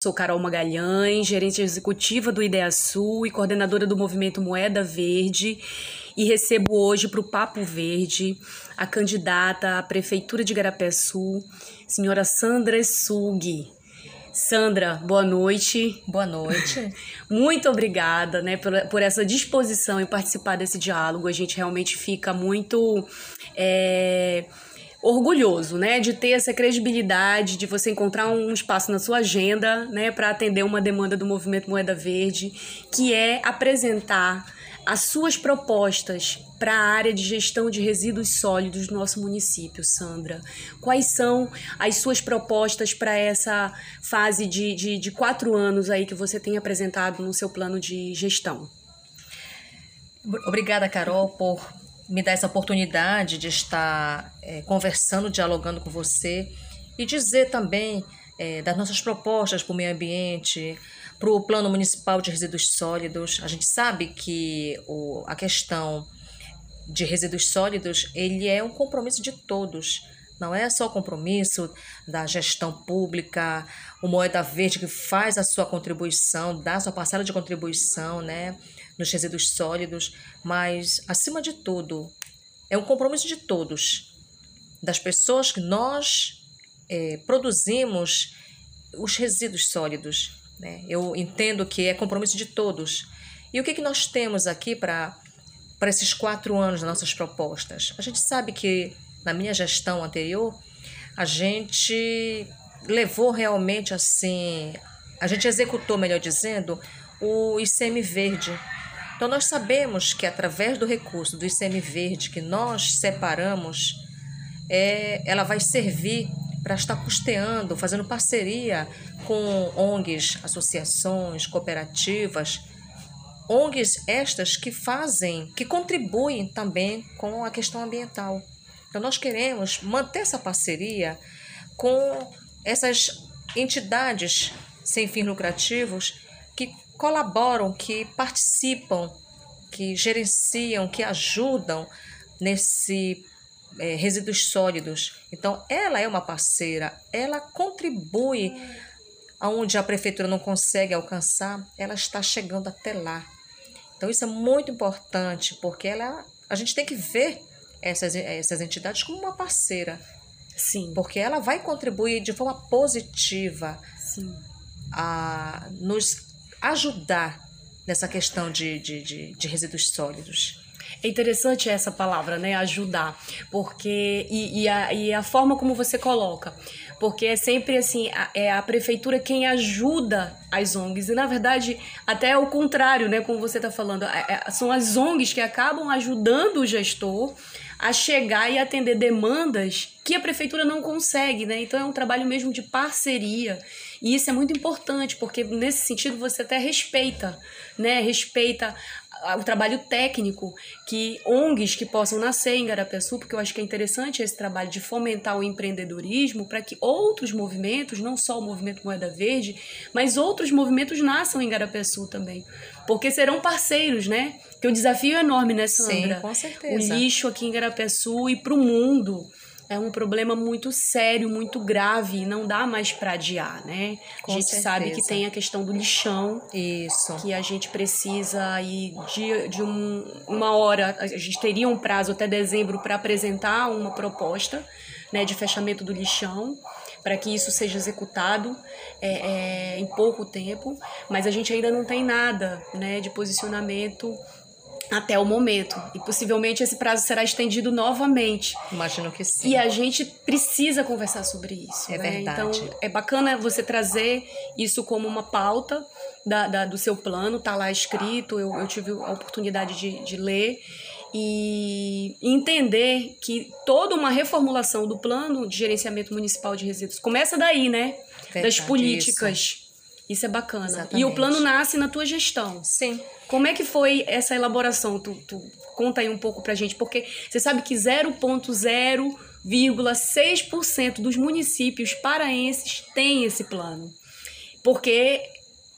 Sou Carol Magalhães, gerente executiva do Ideia Sul e coordenadora do movimento Moeda Verde, e recebo hoje para o Papo Verde a candidata à Prefeitura de Garapé Sul, senhora Sandra Sug. Sandra, boa noite. Boa noite. muito obrigada né, por, por essa disposição em participar desse diálogo. A gente realmente fica muito. É orgulhoso, né, de ter essa credibilidade, de você encontrar um espaço na sua agenda, né, para atender uma demanda do movimento Moeda Verde, que é apresentar as suas propostas para a área de gestão de resíduos sólidos do nosso município, Sandra. Quais são as suas propostas para essa fase de, de, de quatro anos aí que você tem apresentado no seu plano de gestão? Obrigada, Carol, por me dar essa oportunidade de estar é, conversando, dialogando com você e dizer também é, das nossas propostas para o meio ambiente, para o Plano Municipal de Resíduos Sólidos. A gente sabe que o, a questão de resíduos sólidos ele é um compromisso de todos. Não é só o compromisso da gestão pública, o Moeda Verde que faz a sua contribuição, dá a sua parcela de contribuição né, nos resíduos sólidos, mas, acima de tudo, é um compromisso de todos, das pessoas que nós é, produzimos os resíduos sólidos. Né? Eu entendo que é compromisso de todos. E o que, que nós temos aqui para esses quatro anos das nossas propostas? A gente sabe que na minha gestão anterior, a gente levou realmente assim, a gente executou, melhor dizendo, o ICM verde. Então nós sabemos que através do recurso do ICM verde que nós separamos, é, ela vai servir para estar custeando, fazendo parceria com ONGs, associações, cooperativas, ONGs estas que fazem, que contribuem também com a questão ambiental. Então, nós queremos manter essa parceria com essas entidades sem fins lucrativos que colaboram, que participam, que gerenciam, que ajudam nesse é, resíduos sólidos. Então, ela é uma parceira, ela contribui aonde a prefeitura não consegue alcançar, ela está chegando até lá. Então, isso é muito importante, porque ela, a gente tem que ver essas, essas entidades como uma parceira. Sim. Porque ela vai contribuir de forma positiva Sim. a nos ajudar nessa questão de, de, de, de resíduos sólidos. É interessante essa palavra, né? Ajudar. Porque. E, e, a, e a forma como você coloca. Porque é sempre assim: a, é a prefeitura quem ajuda as ONGs. E na verdade, até o contrário, né? Como você está falando. É, é, são as ONGs que acabam ajudando o gestor a chegar e atender demandas que a prefeitura não consegue, né? Então é um trabalho mesmo de parceria. E isso é muito importante, porque nesse sentido você até respeita, né? Respeita o trabalho técnico que ONGs que possam nascer em Garapeçu, porque eu acho que é interessante esse trabalho de fomentar o empreendedorismo para que outros movimentos, não só o movimento Moeda Verde, mas outros movimentos nasçam em Garapeçu também. Porque serão parceiros, né? Que o desafio é enorme, né, Sandra? Sim, com certeza. O lixo aqui em Garapeçu e para o mundo é um problema muito sério, muito grave, não dá mais para adiar, né? Com a gente certeza. sabe que tem a questão do lixão, Isso. que a gente precisa aí de, de um, uma hora, a gente teria um prazo até dezembro para apresentar uma proposta, né, de fechamento do lixão, para que isso seja executado é, é, em pouco tempo, mas a gente ainda não tem nada, né, de posicionamento até o momento. E possivelmente esse prazo será estendido novamente. Imagino que sim. E a gente precisa conversar sobre isso. É né? verdade. Então é bacana você trazer isso como uma pauta da, da do seu plano, tá lá escrito, eu, eu tive a oportunidade de, de ler. E entender que toda uma reformulação do plano de gerenciamento municipal de resíduos começa daí, né? Verdade, das políticas. Isso. Isso é bacana. Exatamente. E o plano nasce na tua gestão. Sim. Como é que foi essa elaboração? Tu, tu conta aí um pouco pra gente, porque você sabe que 0,0,6% dos municípios paraenses têm esse plano. Porque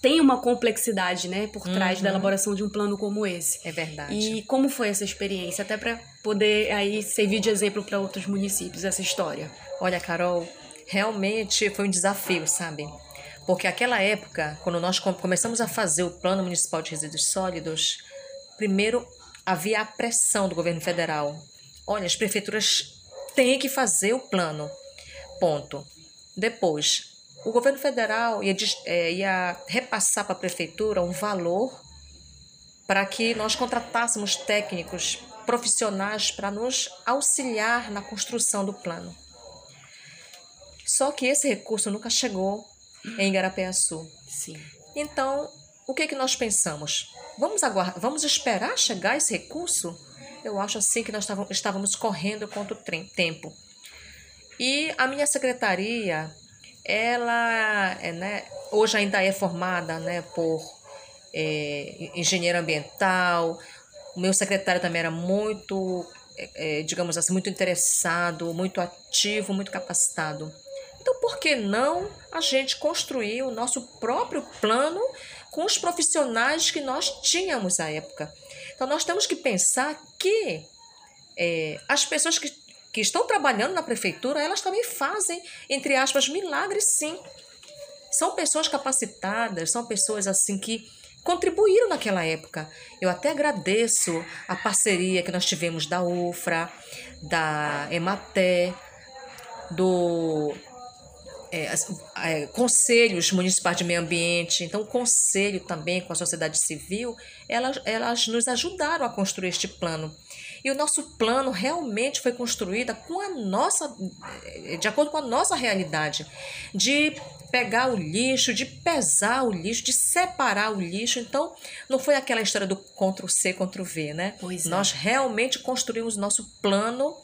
tem uma complexidade, né, por trás Uhum. da elaboração de um plano como esse. É verdade. E como foi essa experiência, até para poder aí servir de exemplo para outros municípios essa história? Olha, Carol, realmente foi um desafio, sabe? Porque aquela época, quando nós começamos a fazer o Plano Municipal de Resíduos Sólidos, primeiro havia a pressão do governo federal. Olha, as prefeituras têm que fazer o plano. Ponto. Depois, o governo federal ia, é, ia repassar para a prefeitura um valor para que nós contratássemos técnicos profissionais para nos auxiliar na construção do plano. Só que esse recurso nunca chegou em Igarapé-Açu. Sim. Então, o que, é que nós pensamos? Vamos aguardar, vamos esperar chegar esse recurso? Eu acho assim que nós estávamos correndo contra o tempo. E a minha secretaria, ela é, né, hoje ainda é formada né, por é, engenheiro ambiental. O meu secretário também era muito, é, digamos assim, muito interessado, muito ativo, muito capacitado. Por que não a gente construir o nosso próprio plano com os profissionais que nós tínhamos à época? Então, nós temos que pensar que é, as pessoas que, que estão trabalhando na prefeitura, elas também fazem, entre aspas, milagres, sim. São pessoas capacitadas, são pessoas assim que contribuíram naquela época. Eu até agradeço a parceria que nós tivemos da UFRA, da Ematé, do é, é, conselhos municipais de meio ambiente, então o conselho também com a sociedade civil, elas, elas nos ajudaram a construir este plano. E o nosso plano realmente foi construído com a nossa, de acordo com a nossa realidade, de pegar o lixo, de pesar o lixo, de separar o lixo. Então, não foi aquela história do Ctrl C, Ctrl V, né? Pois é. Nós realmente construímos nosso plano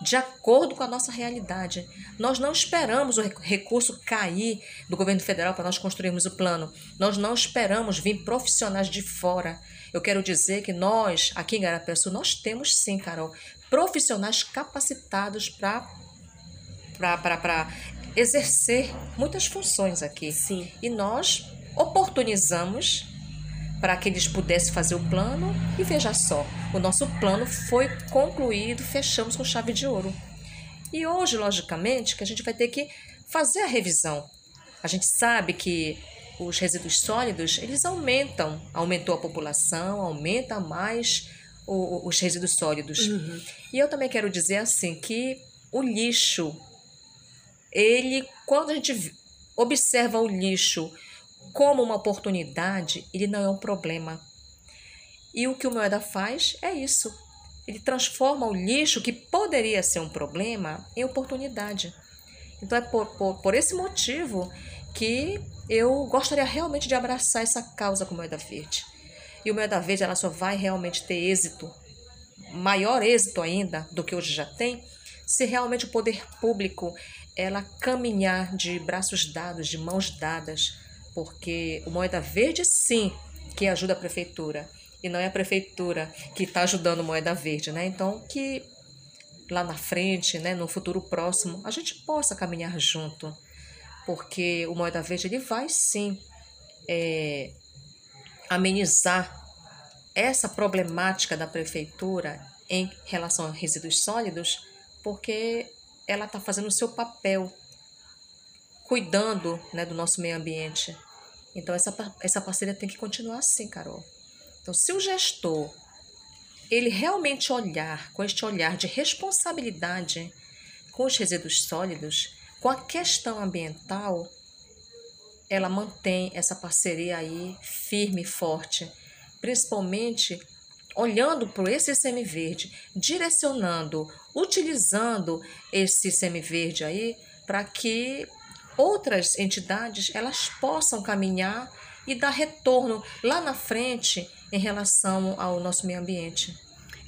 de acordo com a nossa realidade. Nós não esperamos o recurso cair do governo federal para nós construirmos o plano. Nós não esperamos vir profissionais de fora. Eu quero dizer que nós, aqui em Garapeçu, nós temos sim, Carol, profissionais capacitados para para exercer muitas funções aqui. Sim. E nós oportunizamos para que eles pudessem fazer o plano e veja só, o nosso plano foi concluído, fechamos com chave de ouro. E hoje, logicamente, que a gente vai ter que fazer a revisão. A gente sabe que os resíduos sólidos, eles aumentam, aumentou a população, aumenta mais o, os resíduos sólidos. Uhum. E eu também quero dizer assim que o lixo, ele, quando a gente observa o lixo como uma oportunidade, ele não é um problema. E o que o Moeda faz é isso. Ele transforma o lixo, que poderia ser um problema, em oportunidade. Então é por, por, por esse motivo que eu gostaria realmente de abraçar essa causa com Moeda Verde. E o Moeda Verde ela só vai realmente ter êxito, maior êxito ainda do que hoje já tem, se realmente o poder público ela caminhar de braços dados, de mãos dadas, porque o Moeda Verde sim que ajuda a prefeitura e não é a prefeitura que está ajudando Moeda Verde, né? Então que lá na frente, né, no futuro próximo, a gente possa caminhar junto, porque o Moeda Verde ele vai sim é, amenizar essa problemática da prefeitura em relação a resíduos sólidos, porque ela está fazendo o seu papel cuidando né, do nosso meio ambiente. Então, essa, essa parceria tem que continuar assim, Carol. Então, se o gestor ele realmente olhar com este olhar de responsabilidade com os resíduos sólidos, com a questão ambiental, ela mantém essa parceria aí firme e forte, principalmente olhando para esse semiverde, direcionando, utilizando esse semiverde aí para que outras entidades elas possam caminhar e dar retorno lá na frente em relação ao nosso meio ambiente.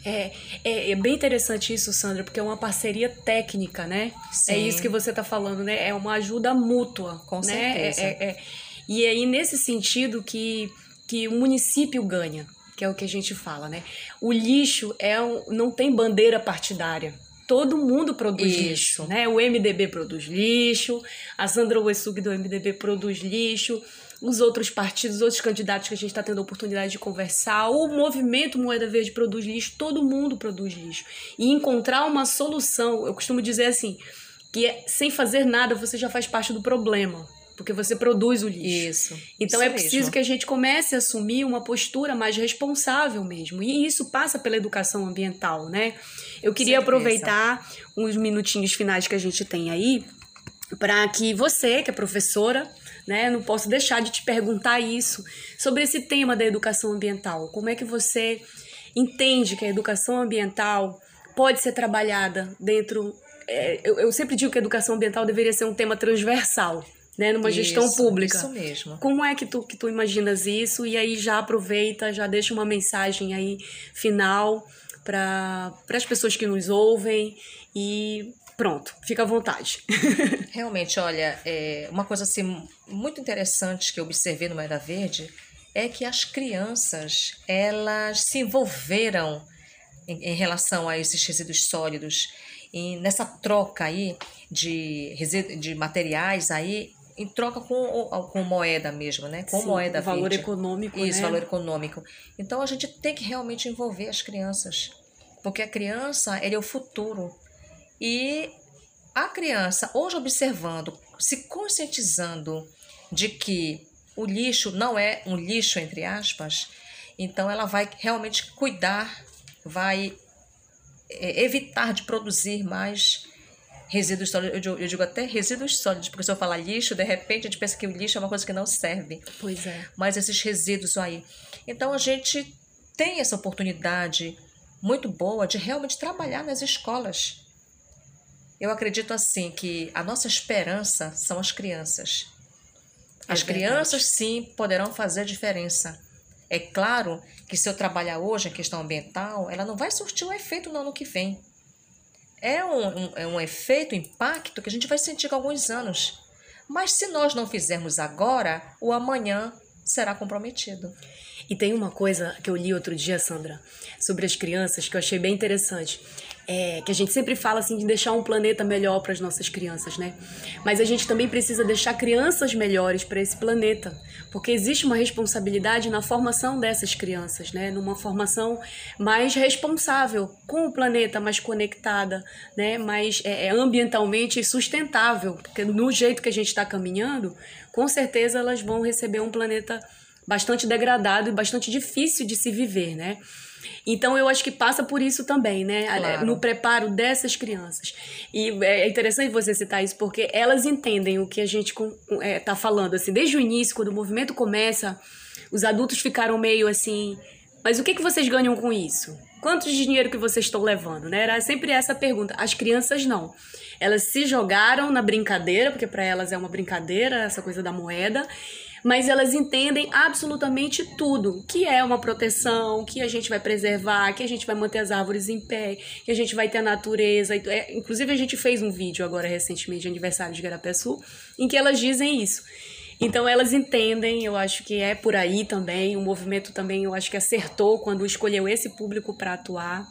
É, é, é, bem interessante isso, Sandra, porque é uma parceria técnica, né? Sim. É isso que você está falando, né? É uma ajuda mútua. Com né? certeza. É, é, é, e aí, nesse sentido que, que o município ganha, que é o que a gente fala, né? O lixo é um, não tem bandeira partidária todo mundo produz Isso. lixo, né? O MDB produz lixo, a Sandra Wessug do MDB produz lixo, os outros partidos, os outros candidatos que a gente está tendo a oportunidade de conversar, o movimento Moeda Verde produz lixo, todo mundo produz lixo. E encontrar uma solução, eu costumo dizer assim, que é, sem fazer nada você já faz parte do problema. porque você produz o lixo. Isso. Então isso é preciso mesmo. que a gente comece a assumir uma postura mais responsável mesmo. E isso passa pela educação ambiental, né? Eu queria Certeza. aproveitar uns minutinhos finais que a gente tem aí para que você, que é professora, né, não posso deixar de te perguntar isso sobre esse tema da educação ambiental. Como é que você entende que a educação ambiental pode ser trabalhada dentro. é, eu, eu sempre digo que a educação ambiental deveria ser um tema transversal, né, numa gestão Isso, pública. Isso mesmo. Como é que tu, que tu imaginas isso? E aí já aproveita, já deixa uma mensagem aí final para as pessoas que nos ouvem e pronto, fica à vontade. Realmente, olha, é, uma coisa assim muito interessante que eu observei no Maida Verde é que as crianças elas se envolveram em, em relação a esses resíduos sólidos e nessa troca aí de, de materiais aí em troca com, com moeda mesmo, né? Com Sim, moeda valor verde. econômico, Isso, né? valor econômico. Então a gente tem que realmente envolver as crianças, porque a criança ele é o futuro. E a criança, hoje observando, se conscientizando de que o lixo não é um lixo, entre aspas, então ela vai realmente cuidar, vai é, evitar de produzir mais resíduos sólidos. Eu digo, eu digo até resíduos sólidos, porque se eu falar lixo, de repente a gente pensa que o lixo é uma coisa que não serve Pois é. mas esses resíduos aí. Então a gente tem essa oportunidade muito boa de realmente trabalhar nas escolas. Eu acredito assim que a nossa esperança são as crianças. É As verdade. crianças sim poderão fazer diferença. É claro que se eu trabalhar hoje a questão ambiental, ela não vai surtir um efeito no ano que vem. É um, um, é um efeito, impacto que a gente vai sentir com alguns anos. Mas se nós não fizermos agora, o amanhã será comprometido. E tem uma coisa que eu li outro dia, Sandra, sobre as crianças, que eu achei bem interessante. É, que a gente sempre fala assim de deixar um planeta melhor para as nossas crianças, né? Mas a gente também precisa deixar crianças melhores para esse planeta, porque existe uma responsabilidade na formação dessas crianças, né? Numa formação mais responsável com o planeta, mais conectada, né? Mais é, é, ambientalmente sustentável, porque no jeito que a gente está caminhando, com certeza elas vão receber um planeta bastante degradado e bastante difícil de se viver, né? Então eu acho que passa por isso também, né? Claro. No preparo dessas crianças. E é interessante você citar isso, porque elas entendem o que a gente está falando. Assim, desde o início, quando o movimento começa, os adultos ficaram meio assim. Mas o que, que vocês ganham com isso? Quanto de dinheiro que vocês estão levando? Né? Era sempre essa pergunta. As crianças não. Elas se jogaram na brincadeira, porque para elas é uma brincadeira, essa coisa da moeda mas elas entendem absolutamente tudo, que é uma proteção, que a gente vai preservar, que a gente vai manter as árvores em pé, que a gente vai ter a natureza. É, inclusive a gente fez um vídeo agora recentemente de aniversário de Garapé-Sul, em que elas dizem isso. Então elas entendem, eu acho que é por aí também, o movimento também eu acho que acertou quando escolheu esse público para atuar.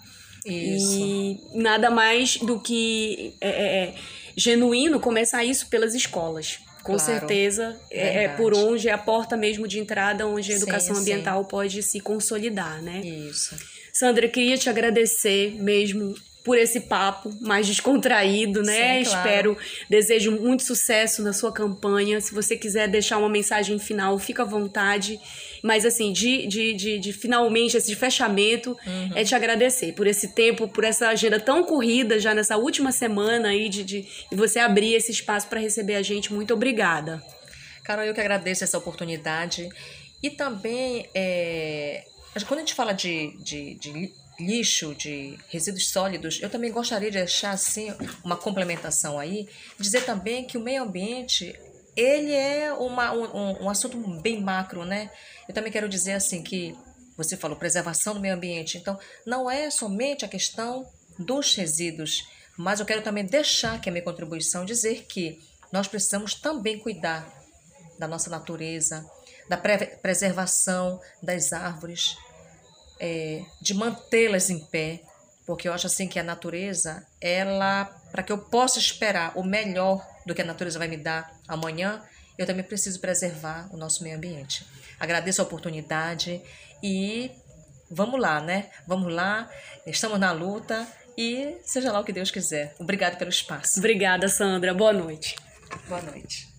Isso. E nada mais do que é, é, genuíno começar isso pelas escolas. Com Claro, certeza é, é por onde é a porta mesmo de entrada onde a Sim, educação sim. ambiental pode se consolidar, né? Isso. Sandra, queria te agradecer mesmo por esse papo mais descontraído, né? Sim, claro. Espero, desejo muito sucesso na sua campanha. Se você quiser deixar uma mensagem final, fica à vontade. Mas assim, de, de, de, de finalmente, esse fechamento, Uhum. é te agradecer por esse tempo, por essa agenda tão corrida já nessa última semana aí de, de, de você abrir esse espaço para receber a gente. Muito obrigada. Carol, eu que agradeço essa oportunidade. E também, é, quando a gente fala de, de, de li- lixo, de resíduos sólidos, eu também gostaria de deixar assim uma complementação aí, dizer também que o meio ambiente ele é uma, um, um- assunto bem macro, né? Eu também quero dizer assim que você falou preservação do meio ambiente, então não é somente a questão dos resíduos, mas eu quero também deixar aqui a minha contribuição dizer que nós precisamos também cuidar da nossa natureza, da pre- preservação das árvores, é, de mantê-las em pé, porque eu acho assim que a natureza, ela, para que eu possa esperar o melhor do que a natureza vai me dar amanhã, eu também preciso preservar o nosso meio ambiente. Agradeço a oportunidade e vamos lá, né? Vamos lá, estamos na luta e seja lá o que Deus quiser. Obrigado pelo espaço. Obrigada, Sandra. Boa noite. Boa noite.